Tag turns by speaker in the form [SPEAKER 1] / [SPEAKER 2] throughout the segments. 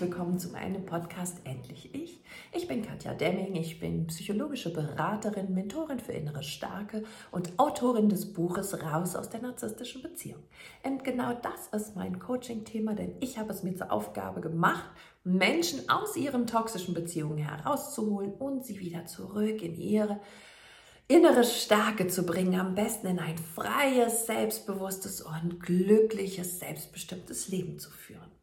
[SPEAKER 1] willkommen zu meinem Podcast Endlich Ich. Ich bin Katja Demming, ich bin psychologische Beraterin, Mentorin für innere Starke und Autorin des Buches Raus aus der narzisstischen Beziehung. Und genau das ist mein Coaching-Thema, denn ich habe es mir zur Aufgabe gemacht, Menschen aus ihren toxischen Beziehungen herauszuholen und sie wieder zurück in ihre innere Stärke zu bringen, am besten in ein freies, selbstbewusstes und glückliches, selbstbestimmtes Leben zu führen.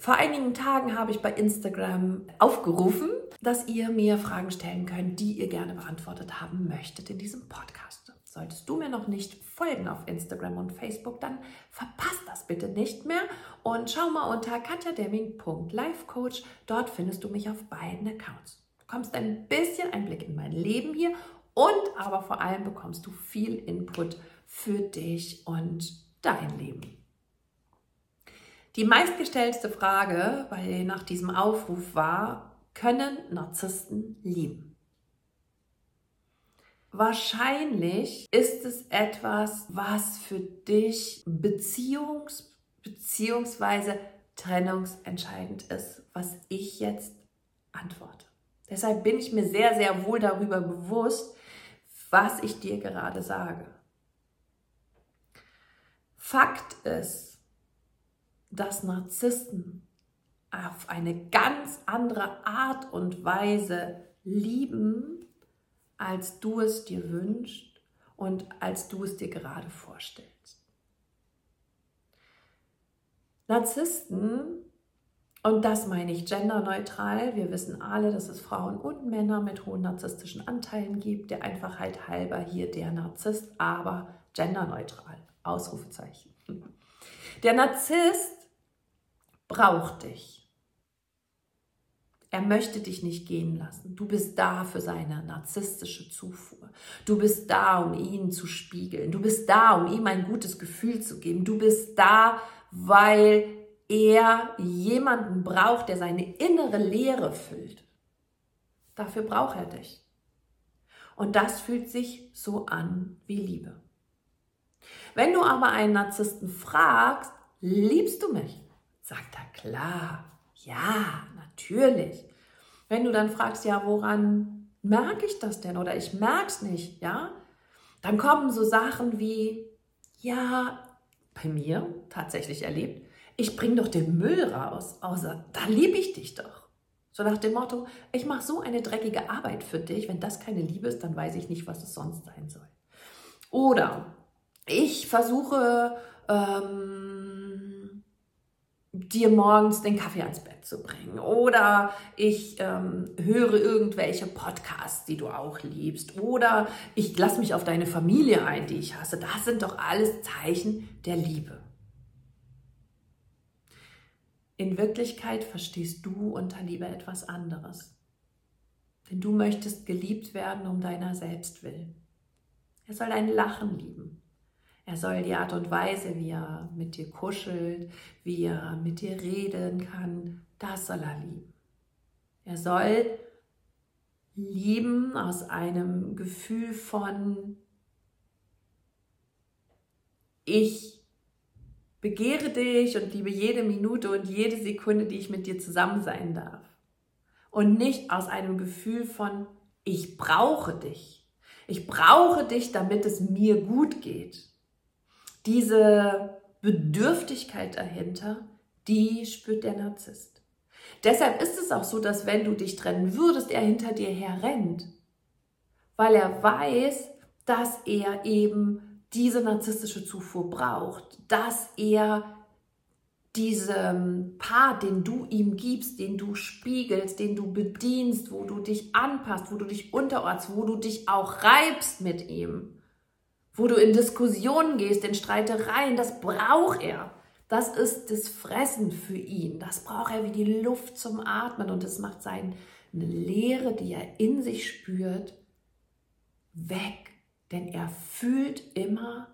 [SPEAKER 1] Vor einigen Tagen habe ich bei Instagram aufgerufen, dass ihr mir Fragen stellen könnt, die ihr gerne beantwortet haben möchtet in diesem Podcast. Solltest du mir noch nicht folgen auf Instagram und Facebook, dann verpasst das bitte nicht mehr und schau mal unter katjademming.lifecoach. Dort findest du mich auf beiden Accounts. Du bekommst ein bisschen Einblick in mein Leben hier und aber vor allem bekommst du viel Input für dich und dein Leben. Die meistgestellte Frage bei, nach diesem Aufruf war, können Narzissten lieben? Wahrscheinlich ist es etwas, was für dich beziehungs- bzw. trennungsentscheidend ist, was ich jetzt antworte. Deshalb bin ich mir sehr, sehr wohl darüber bewusst, was ich dir gerade sage. Fakt ist, dass Narzissten auf eine ganz andere Art und Weise lieben, als du es dir wünschst und als du es dir gerade vorstellst. Narzissten, und das meine ich genderneutral, wir wissen alle, dass es Frauen und Männer mit hohen narzisstischen Anteilen gibt, der Einfachheit halber hier der Narzisst, aber genderneutral, Ausrufezeichen. Der Narzisst braucht dich. Er möchte dich nicht gehen lassen. Du bist da für seine narzisstische Zufuhr. Du bist da, um ihn zu spiegeln. Du bist da, um ihm ein gutes Gefühl zu geben. Du bist da, weil er jemanden braucht, der seine innere Leere füllt. Dafür braucht er dich. Und das fühlt sich so an wie Liebe. Wenn du aber einen Narzissten fragst, liebst du mich? Sagt er, klar, ja, natürlich. Wenn du dann fragst, ja, woran merke ich das denn oder ich merke es nicht, ja, dann kommen so Sachen wie, ja, bei mir tatsächlich erlebt, ich bringe doch den Müll raus, außer da liebe ich dich doch. So nach dem Motto, ich mache so eine dreckige Arbeit für dich, wenn das keine Liebe ist, dann weiß ich nicht, was es sonst sein soll. Oder ich versuche, ähm, dir morgens den Kaffee ans Bett zu bringen. Oder ich ähm, höre irgendwelche Podcasts, die du auch liebst. Oder ich lasse mich auf deine Familie ein, die ich hasse. Das sind doch alles Zeichen der Liebe. In Wirklichkeit verstehst du unter Liebe etwas anderes. Denn du möchtest geliebt werden um deiner selbst willen. Er soll dein Lachen lieben. Er soll die Art und Weise, wie er mit dir kuschelt, wie er mit dir reden kann, das soll er lieben. Er soll lieben aus einem Gefühl von, ich begehre dich und liebe jede Minute und jede Sekunde, die ich mit dir zusammen sein darf. Und nicht aus einem Gefühl von, ich brauche dich. Ich brauche dich, damit es mir gut geht diese Bedürftigkeit dahinter, die spürt der Narzisst. Deshalb ist es auch so, dass wenn du dich trennen würdest, er hinter dir her rennt, weil er weiß, dass er eben diese narzisstische Zufuhr braucht, dass er diesen Part, den du ihm gibst, den du spiegelst, den du bedienst, wo du dich anpasst, wo du dich unterordst, wo du dich auch reibst mit ihm, wo du in Diskussionen gehst, in Streitereien, das braucht er. Das ist das Fressen für ihn. Das braucht er wie die Luft zum Atmen und es macht seine Leere, die er in sich spürt, weg. Denn er fühlt immer,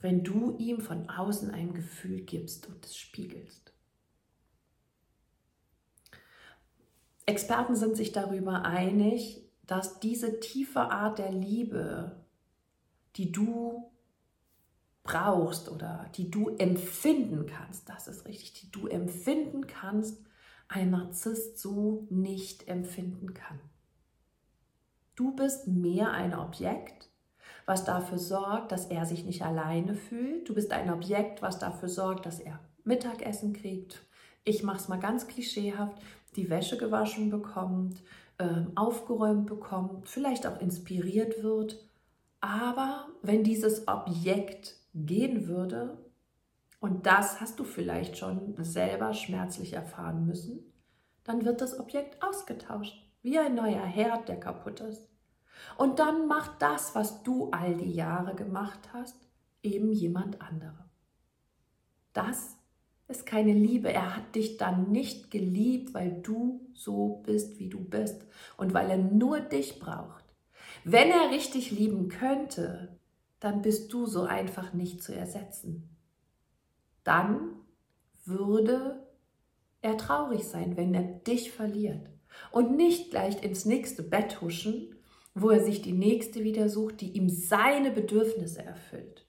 [SPEAKER 1] wenn du ihm von außen ein Gefühl gibst und es spiegelst. Experten sind sich darüber einig, dass diese tiefe Art der Liebe die du brauchst oder die du empfinden kannst, das ist richtig, die du empfinden kannst, ein Narzisst so nicht empfinden kann. Du bist mehr ein Objekt, was dafür sorgt, dass er sich nicht alleine fühlt. Du bist ein Objekt, was dafür sorgt, dass er Mittagessen kriegt. Ich mache es mal ganz klischeehaft, die Wäsche gewaschen bekommt, äh, aufgeräumt bekommt, vielleicht auch inspiriert wird. Aber wenn dieses Objekt gehen würde, und das hast du vielleicht schon selber schmerzlich erfahren müssen, dann wird das Objekt ausgetauscht, wie ein neuer Herd, der kaputt ist. Und dann macht das, was du all die Jahre gemacht hast, eben jemand andere. Das ist keine Liebe. Er hat dich dann nicht geliebt, weil du so bist, wie du bist und weil er nur dich braucht. Wenn er richtig lieben könnte, dann bist du so einfach nicht zu ersetzen. Dann würde er traurig sein, wenn er dich verliert und nicht gleich ins nächste Bett huschen, wo er sich die nächste wieder sucht, die ihm seine Bedürfnisse erfüllt.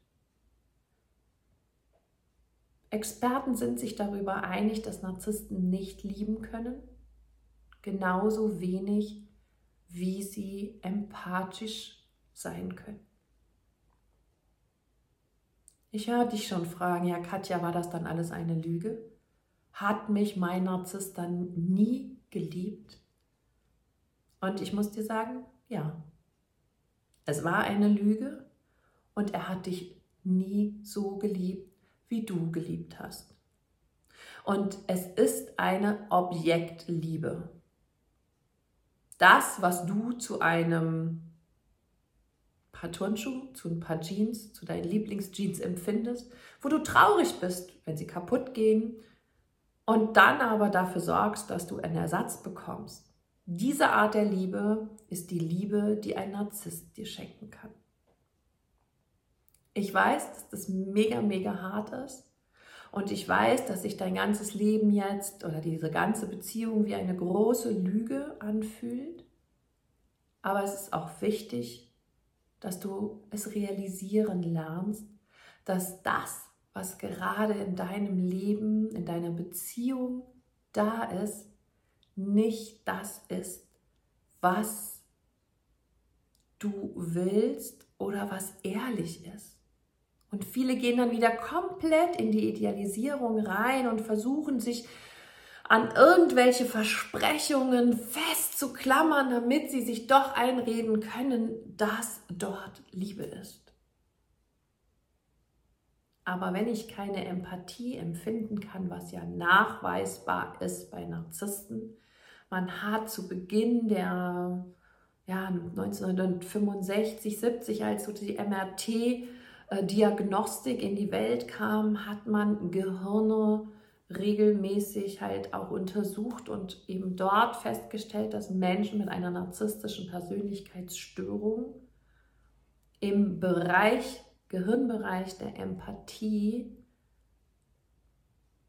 [SPEAKER 1] Experten sind sich darüber einig, dass Narzissten nicht lieben können, genauso wenig wie sie empathisch sein können. Ich höre dich schon fragen, ja Katja, war das dann alles eine Lüge? Hat mich mein Narzisst dann nie geliebt? Und ich muss dir sagen, ja, es war eine Lüge und er hat dich nie so geliebt, wie du geliebt hast. Und es ist eine Objektliebe. Das, was du zu einem paar Turnschuhe, zu ein paar Jeans, zu deinen Lieblingsjeans empfindest, wo du traurig bist, wenn sie kaputt gehen und dann aber dafür sorgst, dass du einen Ersatz bekommst. Diese Art der Liebe ist die Liebe, die ein Narzisst dir schenken kann. Ich weiß, dass das mega, mega hart ist. Und ich weiß, dass sich dein ganzes Leben jetzt oder diese ganze Beziehung wie eine große Lüge anfühlt. Aber es ist auch wichtig, dass du es realisieren lernst, dass das, was gerade in deinem Leben, in deiner Beziehung da ist, nicht das ist, was du willst oder was ehrlich ist. Und viele gehen dann wieder komplett in die Idealisierung rein und versuchen sich an irgendwelche Versprechungen festzuklammern, damit sie sich doch einreden können, dass dort Liebe ist. Aber wenn ich keine Empathie empfinden kann, was ja nachweisbar ist bei Narzissten, man hat zu Beginn der ja, 1965, 70, als so die MRT-Diagnostik in die Welt kam, hat man Gehirne regelmäßig halt auch untersucht und eben dort festgestellt, dass Menschen mit einer narzisstischen Persönlichkeitsstörung im Bereich, Gehirnbereich der Empathie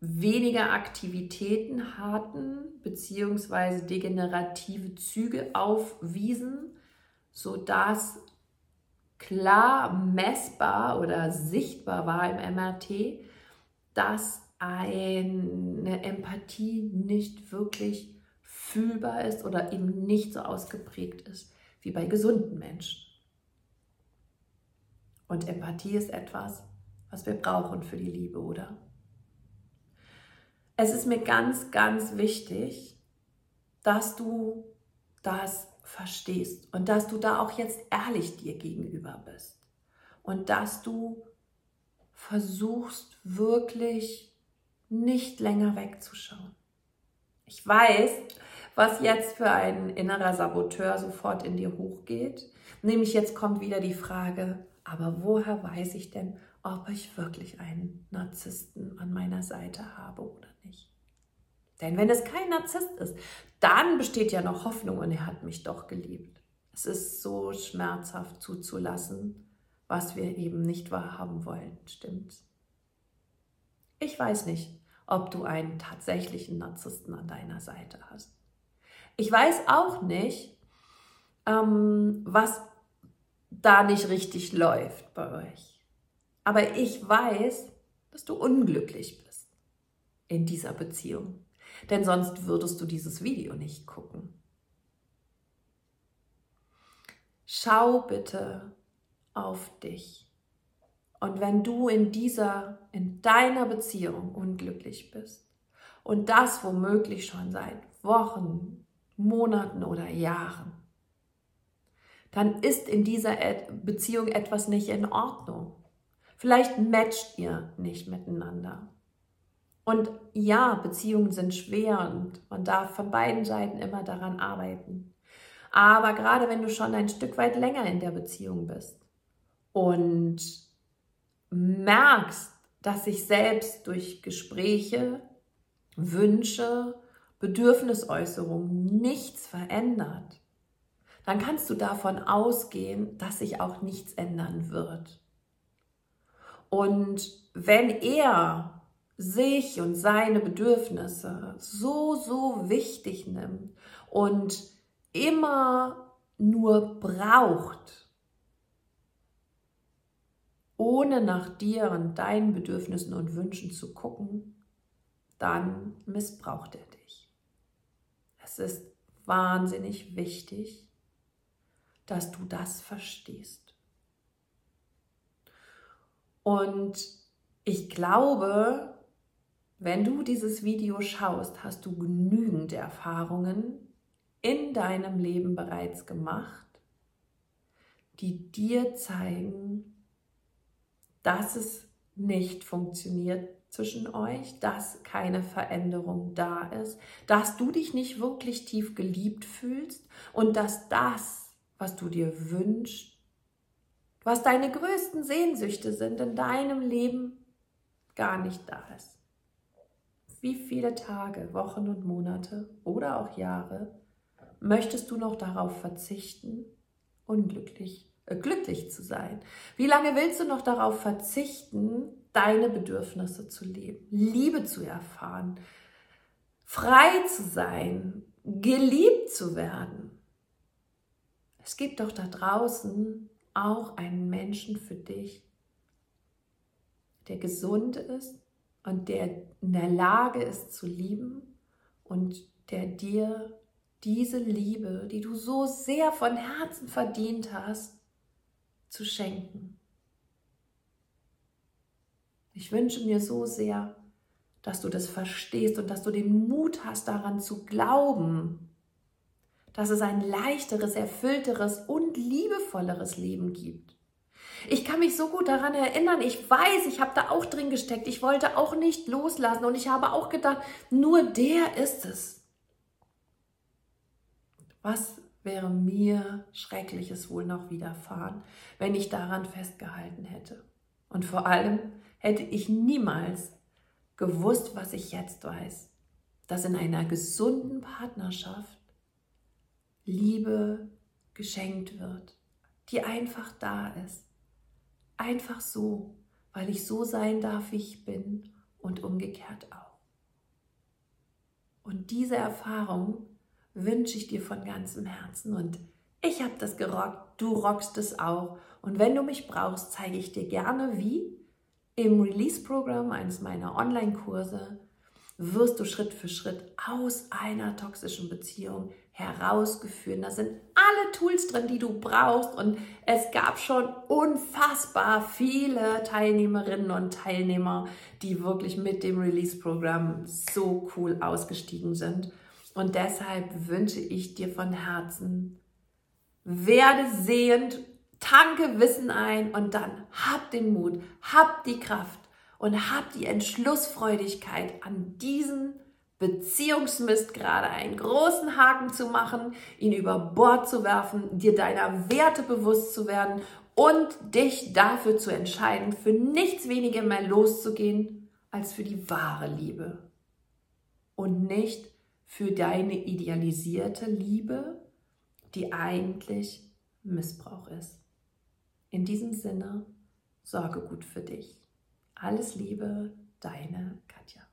[SPEAKER 1] weniger Aktivitäten hatten beziehungsweise degenerative Züge aufwiesen, sodass klar messbar oder sichtbar war im MRT, dass eine Empathie nicht wirklich fühlbar ist oder eben nicht so ausgeprägt ist wie bei gesunden Menschen. Und Empathie ist etwas, was wir brauchen für die Liebe, oder? es ist mir ganz, ganz wichtig, dass du das verstehst und dass du da auch jetzt ehrlich dir gegenüber bist und dass du versuchst wirklich nicht länger wegzuschauen. Ich weiß, was jetzt für ein innerer Saboteur sofort in dir hochgeht. Nämlich jetzt kommt wieder die Frage, aber woher weiß ich denn, ob ich wirklich einen Narzissten an meiner Seite habe oder nicht. Denn wenn es kein Narzisst ist, dann besteht ja noch Hoffnung und er hat mich doch geliebt. Es ist so schmerzhaft zuzulassen, was wir eben nicht wahrhaben wollen, stimmt's? Ich weiß nicht, ob du einen tatsächlichen Narzissten an deiner Seite hast. Ich weiß auch nicht, ähm, was da nicht richtig läuft bei euch. Aber ich weiß, dass du unglücklich bist in dieser Beziehung. Denn sonst würdest du dieses Video nicht gucken. Schau bitte auf dich. Und wenn du in dieser, in deiner Beziehung unglücklich bist und das womöglich schon seit Wochen, Monaten oder Jahren, dann ist in dieser Beziehung etwas nicht in Ordnung. Vielleicht matcht ihr nicht miteinander. Und ja, Beziehungen sind schwer und man darf von beiden Seiten immer daran arbeiten. Aber gerade wenn du schon ein Stück weit länger in der Beziehung bist und merkst, dass sich selbst durch Gespräche, Wünsche, Bedürfnisäußerungen nichts verändert, dann kannst du davon ausgehen, dass sich auch nichts ändern wird. Und wenn er sich und seine Bedürfnisse so, so wichtig nimmt und immer nur braucht, ohne nach dir und deinen Bedürfnissen und Wünschen zu gucken, dann missbraucht er dich. Es ist wahnsinnig wichtig, dass du das verstehst. Und ich glaube, wenn du dieses Video schaust, hast du genügend Erfahrungen in deinem Leben bereits gemacht, die dir zeigen, dass es nicht funktioniert zwischen euch, dass keine Veränderung da ist, dass du dich nicht wirklich tief geliebt fühlst und dass das, was du dir wünschst, was deine größten Sehnsüchte sind in deinem Leben, gar nicht da ist. Wie viele Tage, Wochen und Monate oder auch Jahre möchtest du noch darauf verzichten, unglücklich, äh, glücklich zu sein? Wie lange willst du noch darauf verzichten, deine Bedürfnisse zu leben, Liebe zu erfahren, frei zu sein, geliebt zu werden? Es gibt doch da draußen auch einen Menschen für dich, der gesund ist und der in der Lage ist zu lieben und der dir diese Liebe, die du so sehr von Herzen verdient hast, zu schenken. Ich wünsche mir so sehr, dass du das verstehst und dass du den Mut hast, daran zu glauben, dass es ein leichteres, erfüllteres und liebevolleres Leben gibt. Ich kann mich so gut daran erinnern. Ich weiß, ich habe da auch drin gesteckt. Ich wollte auch nicht loslassen und ich habe auch gedacht, nur der ist es. Was wäre mir Schreckliches wohl noch widerfahren, wenn ich daran festgehalten hätte? Und vor allem hätte ich niemals gewusst, was ich jetzt weiß, dass in einer gesunden Partnerschaft Liebe geschenkt wird, die einfach da ist. Einfach so, weil ich so sein darf, wie ich bin und umgekehrt auch. Und diese Erfahrung wünsche ich dir von ganzem Herzen. Und ich habe das gerockt, du rockst es auch. Und wenn du mich brauchst, zeige ich dir gerne, wie. Im Release-Programm eines meiner Online-Kurse wirst du Schritt für Schritt aus einer toxischen Beziehung herausgeführt. Da sind alle Tools drin, die du brauchst. Und es gab schon unfassbar viele Teilnehmerinnen und Teilnehmer, die wirklich mit dem Release-Programm so cool ausgestiegen sind. Und deshalb wünsche ich dir von Herzen, werde sehend, tanke Wissen ein und dann hab den Mut, hab die Kraft und hab die Entschlussfreudigkeit an diesen Beziehungsmist gerade einen großen Haken zu machen, ihn über Bord zu werfen, dir deiner Werte bewusst zu werden und dich dafür zu entscheiden, für nichts weniger mehr loszugehen als für die wahre Liebe und nicht für deine idealisierte Liebe, die eigentlich Missbrauch ist. In diesem Sinne, sorge gut für dich. Alles Liebe, deine Katja.